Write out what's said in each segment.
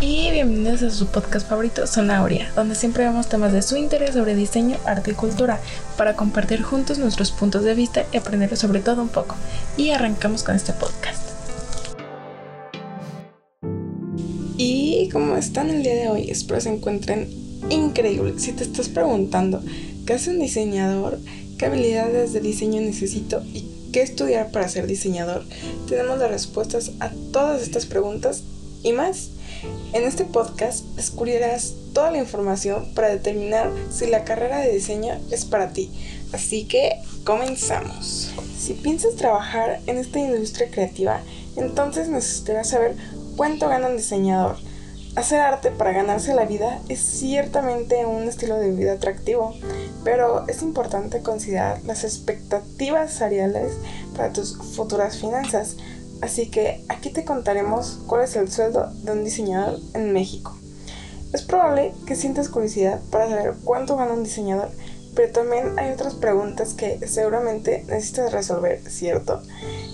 y bienvenidos a su podcast favorito, Sonauria, donde siempre vemos temas de su interés sobre diseño, arte y cultura para compartir juntos nuestros puntos de vista y aprender sobre todo un poco. Y arrancamos con este podcast. Y como están el día de hoy, espero se encuentren increíbles. Si te estás preguntando qué hace un diseñador, qué habilidades de diseño necesito y qué estudiar para ser diseñador, tenemos las respuestas a todas estas preguntas y más. En este podcast descubrirás toda la información para determinar si la carrera de diseño es para ti. Así que comenzamos. Si piensas trabajar en esta industria creativa, entonces necesitarás saber cuánto gana un diseñador. Hacer arte para ganarse la vida es ciertamente un estilo de vida atractivo, pero es importante considerar las expectativas salariales para tus futuras finanzas. Así que aquí te contaremos cuál es el sueldo de un diseñador en México. Es probable que sientas curiosidad para saber cuánto gana un diseñador, pero también hay otras preguntas que seguramente necesitas resolver, ¿cierto?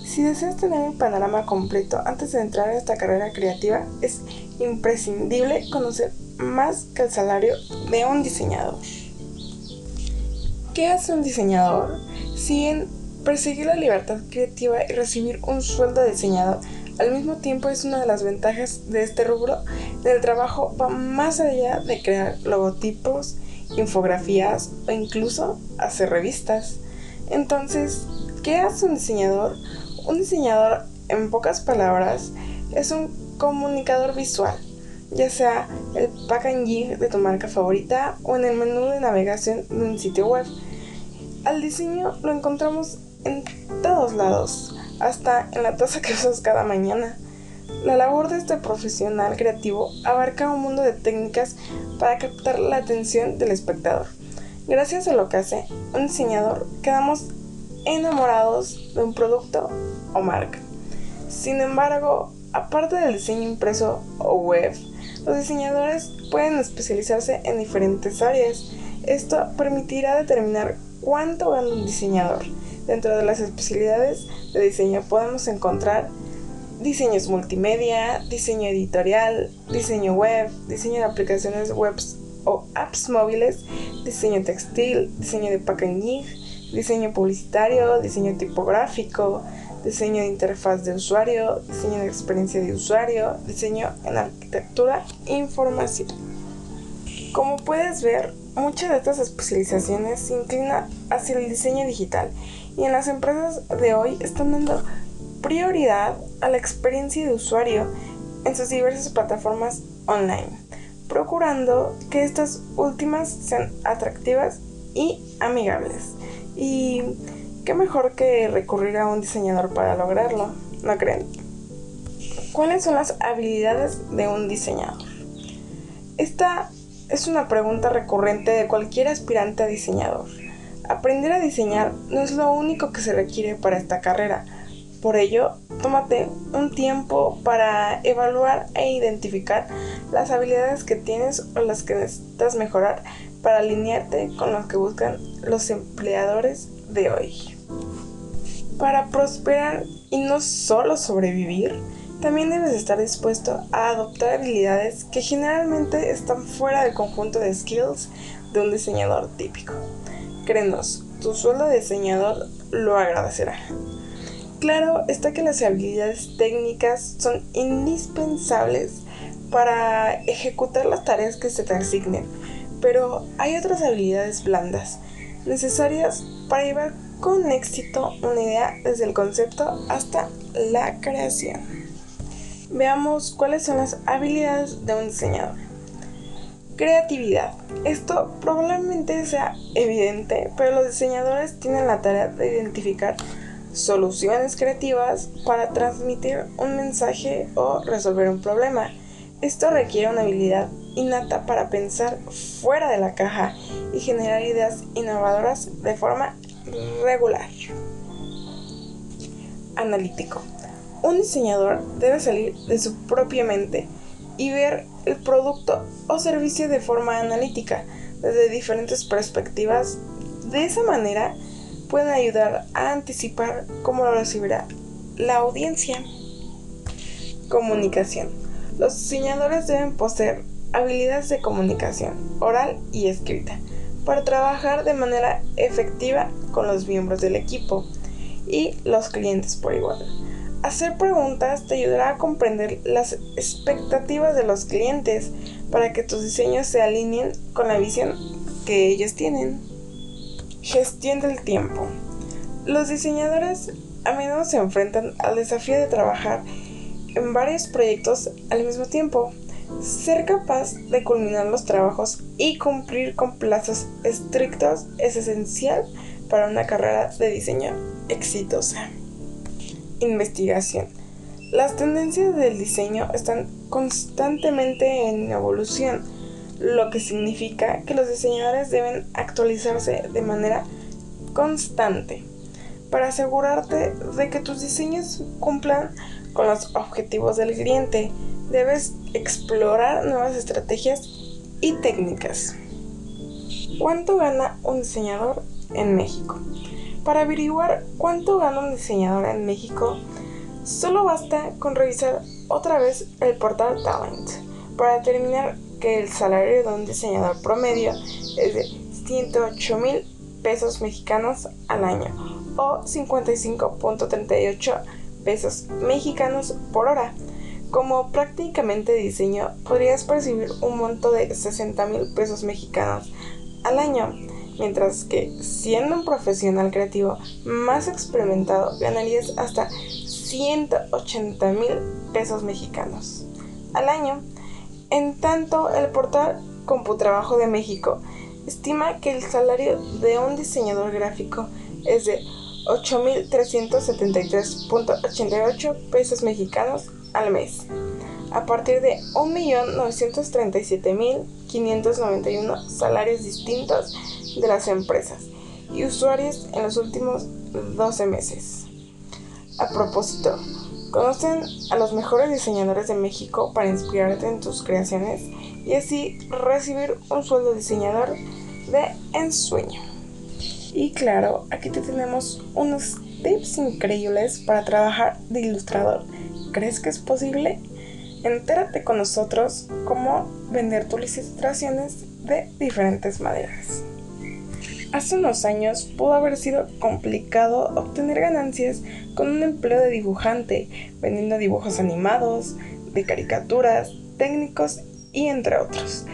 Si deseas tener el panorama completo antes de entrar a esta carrera creativa, es imprescindible conocer más que el salario de un diseñador. ¿Qué hace un diseñador? Si Perseguir la libertad creativa y recibir un sueldo de diseñador al mismo tiempo es una de las ventajas de este rubro. El trabajo va más allá de crear logotipos, infografías o incluso hacer revistas. Entonces, ¿qué hace un diseñador? Un diseñador, en pocas palabras, es un comunicador visual, ya sea el packaging de tu marca favorita o en el menú de navegación de un sitio web. Al diseño lo encontramos en todos lados, hasta en la taza que usas cada mañana. La labor de este profesional creativo abarca un mundo de técnicas para captar la atención del espectador. Gracias a lo que hace un diseñador, quedamos enamorados de un producto o marca. Sin embargo, aparte del diseño impreso o web, los diseñadores pueden especializarse en diferentes áreas. Esto permitirá determinar cuánto gana un diseñador Dentro de las especialidades de diseño podemos encontrar diseños multimedia, diseño editorial, diseño web, diseño de aplicaciones web o apps móviles, diseño textil, diseño de packaging, diseño publicitario, diseño tipográfico, diseño de interfaz de usuario, diseño de experiencia de usuario, diseño en arquitectura e información. Como puedes ver, muchas de estas especializaciones se inclinan hacia el diseño digital y en las empresas de hoy están dando prioridad a la experiencia de usuario en sus diversas plataformas online, procurando que estas últimas sean atractivas y amigables. Y qué mejor que recurrir a un diseñador para lograrlo, ¿no creen? ¿Cuáles son las habilidades de un diseñador? Esta es una pregunta recurrente de cualquier aspirante a diseñador. Aprender a diseñar no es lo único que se requiere para esta carrera. Por ello, tómate un tiempo para evaluar e identificar las habilidades que tienes o las que necesitas mejorar para alinearte con lo que buscan los empleadores de hoy. Para prosperar y no solo sobrevivir, también debes estar dispuesto a adoptar habilidades que generalmente están fuera del conjunto de skills de un diseñador típico. Créenos, tu sueldo de diseñador lo agradecerá. Claro está que las habilidades técnicas son indispensables para ejecutar las tareas que se te asignen, pero hay otras habilidades blandas necesarias para llevar con éxito una idea desde el concepto hasta la creación. Veamos cuáles son las habilidades de un diseñador. Creatividad. Esto probablemente sea evidente, pero los diseñadores tienen la tarea de identificar soluciones creativas para transmitir un mensaje o resolver un problema. Esto requiere una habilidad innata para pensar fuera de la caja y generar ideas innovadoras de forma regular. Analítico. Un diseñador debe salir de su propia mente y ver el producto o servicio de forma analítica, desde diferentes perspectivas. De esa manera pueden ayudar a anticipar cómo lo recibirá la audiencia. Comunicación. Los diseñadores deben poseer habilidades de comunicación oral y escrita para trabajar de manera efectiva con los miembros del equipo y los clientes por igual. Hacer preguntas te ayudará a comprender las expectativas de los clientes para que tus diseños se alineen con la visión que ellos tienen. Gestión del tiempo. Los diseñadores a menudo se enfrentan al desafío de trabajar en varios proyectos al mismo tiempo. Ser capaz de culminar los trabajos y cumplir con plazos estrictos es esencial para una carrera de diseño exitosa. Investigación. Las tendencias del diseño están constantemente en evolución, lo que significa que los diseñadores deben actualizarse de manera constante para asegurarte de que tus diseños cumplan con los objetivos del cliente. Debes explorar nuevas estrategias y técnicas. ¿Cuánto gana un diseñador en México? Para averiguar cuánto gana un diseñador en México, solo basta con revisar otra vez el portal Talent para determinar que el salario de un diseñador promedio es de 108 mil pesos mexicanos al año o 55.38 pesos mexicanos por hora. Como prácticamente diseño, podrías percibir un monto de 60 mil pesos mexicanos al año, mientras que siendo un profesional creativo más experimentado ganarías hasta 180 mil pesos mexicanos al año. En tanto, el portal Computrabajo de México estima que el salario de un diseñador gráfico es de 8.373.88 pesos mexicanos al mes, a partir de 1.937.591 salarios distintos de las empresas y usuarios en los últimos 12 meses. A propósito, conocen a los mejores diseñadores de México para inspirarte en tus creaciones y así recibir un sueldo diseñador de ensueño. Y claro, aquí te tenemos unos tips increíbles para trabajar de ilustrador. ¿Crees que es posible? Entérate con nosotros cómo vender tus ilustraciones de diferentes maneras. Hace unos años pudo haber sido complicado obtener ganancias con un empleo de dibujante, vendiendo dibujos animados, de caricaturas, técnicos y entre otros.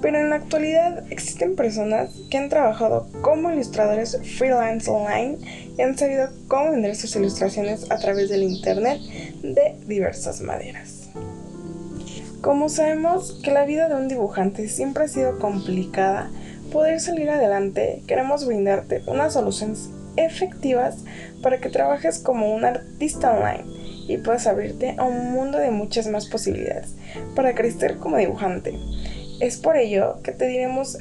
Pero en la actualidad existen personas que han trabajado como ilustradores freelance online y han sabido cómo vender sus ilustraciones a través del internet de diversas maneras. Como sabemos que la vida de un dibujante siempre ha sido complicada, poder salir adelante queremos brindarte unas soluciones efectivas para que trabajes como un artista online y puedas abrirte a un mundo de muchas más posibilidades para crecer como dibujante. Es por ello que te diremos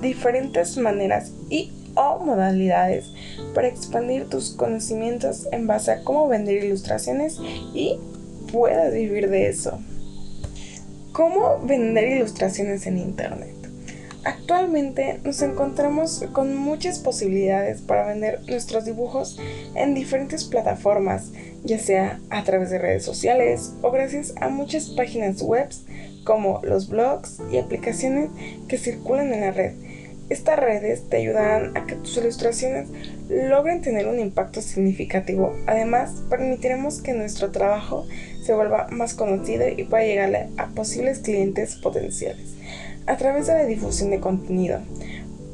diferentes maneras y o modalidades para expandir tus conocimientos en base a cómo vender ilustraciones y puedas vivir de eso. ¿Cómo vender ilustraciones en Internet? Actualmente nos encontramos con muchas posibilidades para vender nuestros dibujos en diferentes plataformas, ya sea a través de redes sociales o gracias a muchas páginas web como los blogs y aplicaciones que circulan en la red. Estas redes te ayudarán a que tus ilustraciones logren tener un impacto significativo. Además, permitiremos que nuestro trabajo se vuelva más conocido y pueda llegarle a posibles clientes potenciales a través de la difusión de contenido.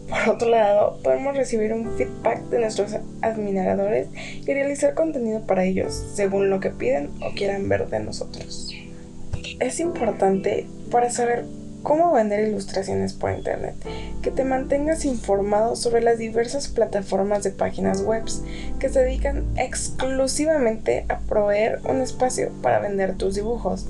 Por otro lado, podemos recibir un feedback de nuestros admiradores y realizar contenido para ellos, según lo que piden o quieran ver de nosotros es importante para saber cómo vender ilustraciones por internet, que te mantengas informado sobre las diversas plataformas de páginas web que se dedican exclusivamente a proveer un espacio para vender tus dibujos.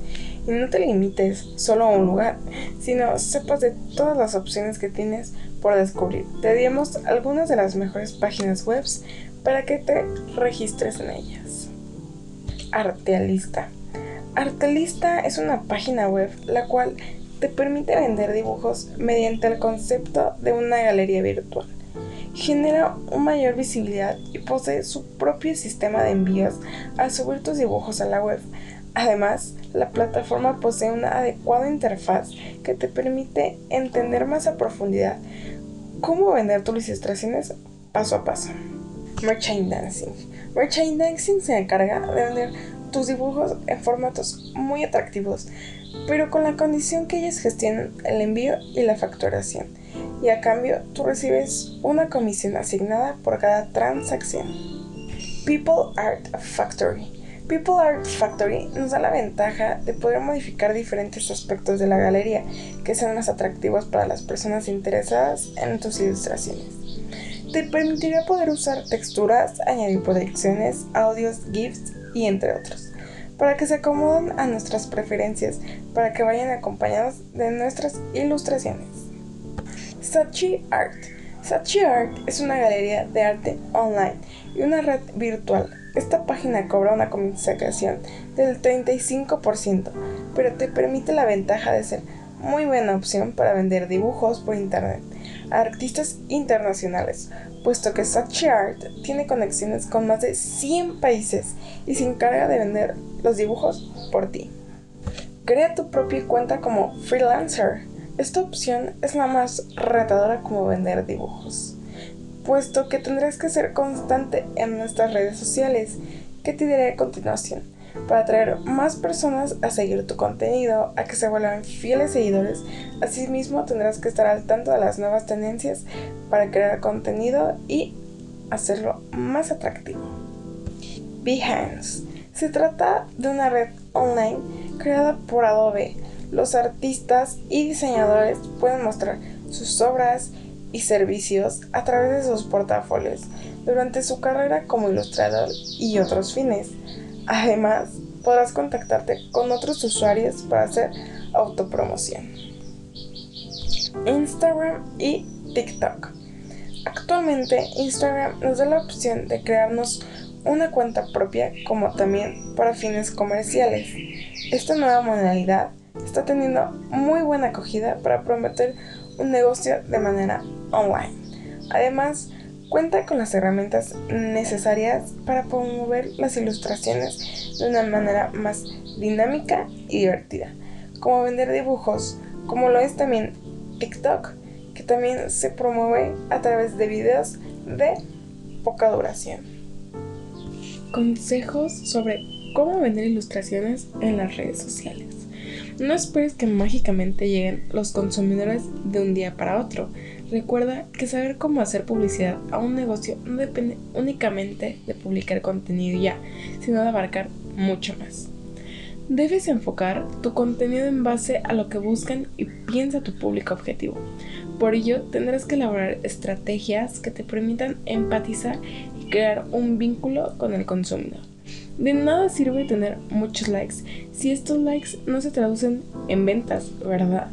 No te limites solo a un lugar, sino sepas de todas las opciones que tienes por descubrir. Te dimos algunas de las mejores páginas web para que te registres en ellas. Artealista Artelista es una página web la cual te permite vender dibujos mediante el concepto de una galería virtual. Genera una mayor visibilidad y posee su propio sistema de envíos al subir tus dibujos a la web. Además, la plataforma posee una adecuada interfaz que te permite entender más a profundidad cómo vender tus ilustraciones paso a paso. Merchandising. Merchandising se encarga de vender tus dibujos en formatos muy atractivos, pero con la condición que ellos gestionen el envío y la facturación. Y a cambio, tú recibes una comisión asignada por cada transacción. People Art Factory. People Art Factory nos da la ventaja de poder modificar diferentes aspectos de la galería que sean más atractivos para las personas interesadas en tus ilustraciones. Te permitirá poder usar texturas, añadir proyecciones, audios, GIFs y entre otros, para que se acomoden a nuestras preferencias, para que vayan acompañados de nuestras ilustraciones. Sachi Art. Sachi Art es una galería de arte online y una red virtual. Esta página cobra una comisión del 35%, pero te permite la ventaja de ser muy buena opción para vender dibujos por internet a artistas internacionales, puesto que Sachi Art tiene conexiones con más de 100 países y se encarga de vender los dibujos por ti. Crea tu propia cuenta como freelancer. Esta opción es la más retadora como vender dibujos puesto que tendrás que ser constante en nuestras redes sociales, que te diré a continuación, para atraer más personas a seguir tu contenido, a que se vuelvan fieles seguidores. Asimismo, tendrás que estar al tanto de las nuevas tendencias para crear contenido y hacerlo más atractivo. Behance. Se trata de una red online creada por Adobe. Los artistas y diseñadores pueden mostrar sus obras, y servicios a través de sus portafolios durante su carrera como ilustrador y otros fines. Además, podrás contactarte con otros usuarios para hacer autopromoción. Instagram y TikTok. Actualmente Instagram nos da la opción de crearnos una cuenta propia como también para fines comerciales. Esta nueva modalidad está teniendo muy buena acogida para prometer un negocio de manera online. Además, cuenta con las herramientas necesarias para promover las ilustraciones de una manera más dinámica y divertida, como vender dibujos, como lo es también TikTok, que también se promueve a través de videos de poca duración. Consejos sobre cómo vender ilustraciones en las redes sociales. No esperes que mágicamente lleguen los consumidores de un día para otro. Recuerda que saber cómo hacer publicidad a un negocio no depende únicamente de publicar contenido ya, sino de abarcar mucho más. Debes enfocar tu contenido en base a lo que buscan y piensa tu público objetivo. Por ello, tendrás que elaborar estrategias que te permitan empatizar y crear un vínculo con el consumidor. De nada sirve tener muchos likes si estos likes no se traducen en ventas, ¿verdad?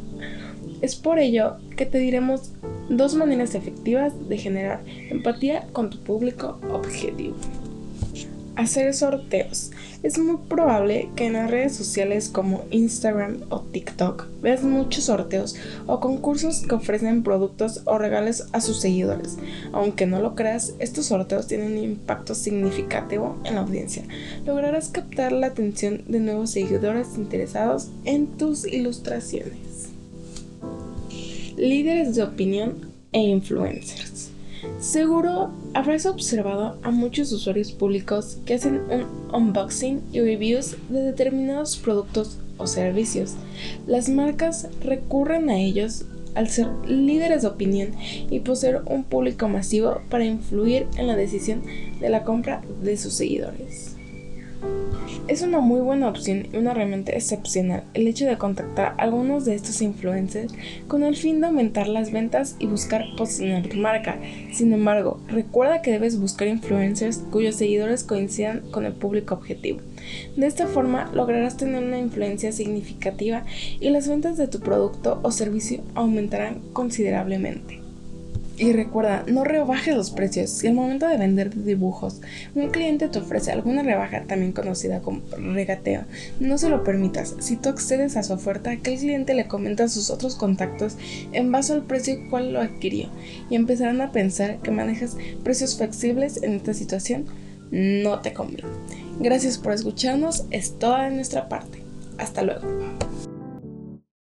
Es por ello que te diremos dos maneras efectivas de generar empatía con tu público objetivo. Hacer sorteos. Es muy probable que en las redes sociales como Instagram o TikTok veas muchos sorteos o concursos que ofrecen productos o regalos a sus seguidores. Aunque no lo creas, estos sorteos tienen un impacto significativo en la audiencia. Lograrás captar la atención de nuevos seguidores interesados en tus ilustraciones. Líderes de opinión e influencers. Seguro habrás observado a muchos usuarios públicos que hacen un unboxing y reviews de determinados productos o servicios. Las marcas recurren a ellos al ser líderes de opinión y poseer un público masivo para influir en la decisión de la compra de sus seguidores. Es una muy buena opción y una herramienta excepcional el hecho de contactar a algunos de estos influencers con el fin de aumentar las ventas y buscar posicionar tu marca. Sin embargo, recuerda que debes buscar influencers cuyos seguidores coincidan con el público objetivo. De esta forma lograrás tener una influencia significativa y las ventas de tu producto o servicio aumentarán considerablemente. Y recuerda, no rebajes los precios. Si al momento de vender dibujos un cliente te ofrece alguna rebaja, también conocida como regateo, no se lo permitas. Si tú accedes a su oferta, que el cliente le comenta a sus otros contactos en base al precio cual lo adquirió y empezarán a pensar que manejas precios flexibles en esta situación, no te conviene. Gracias por escucharnos, es toda de nuestra parte. Hasta luego.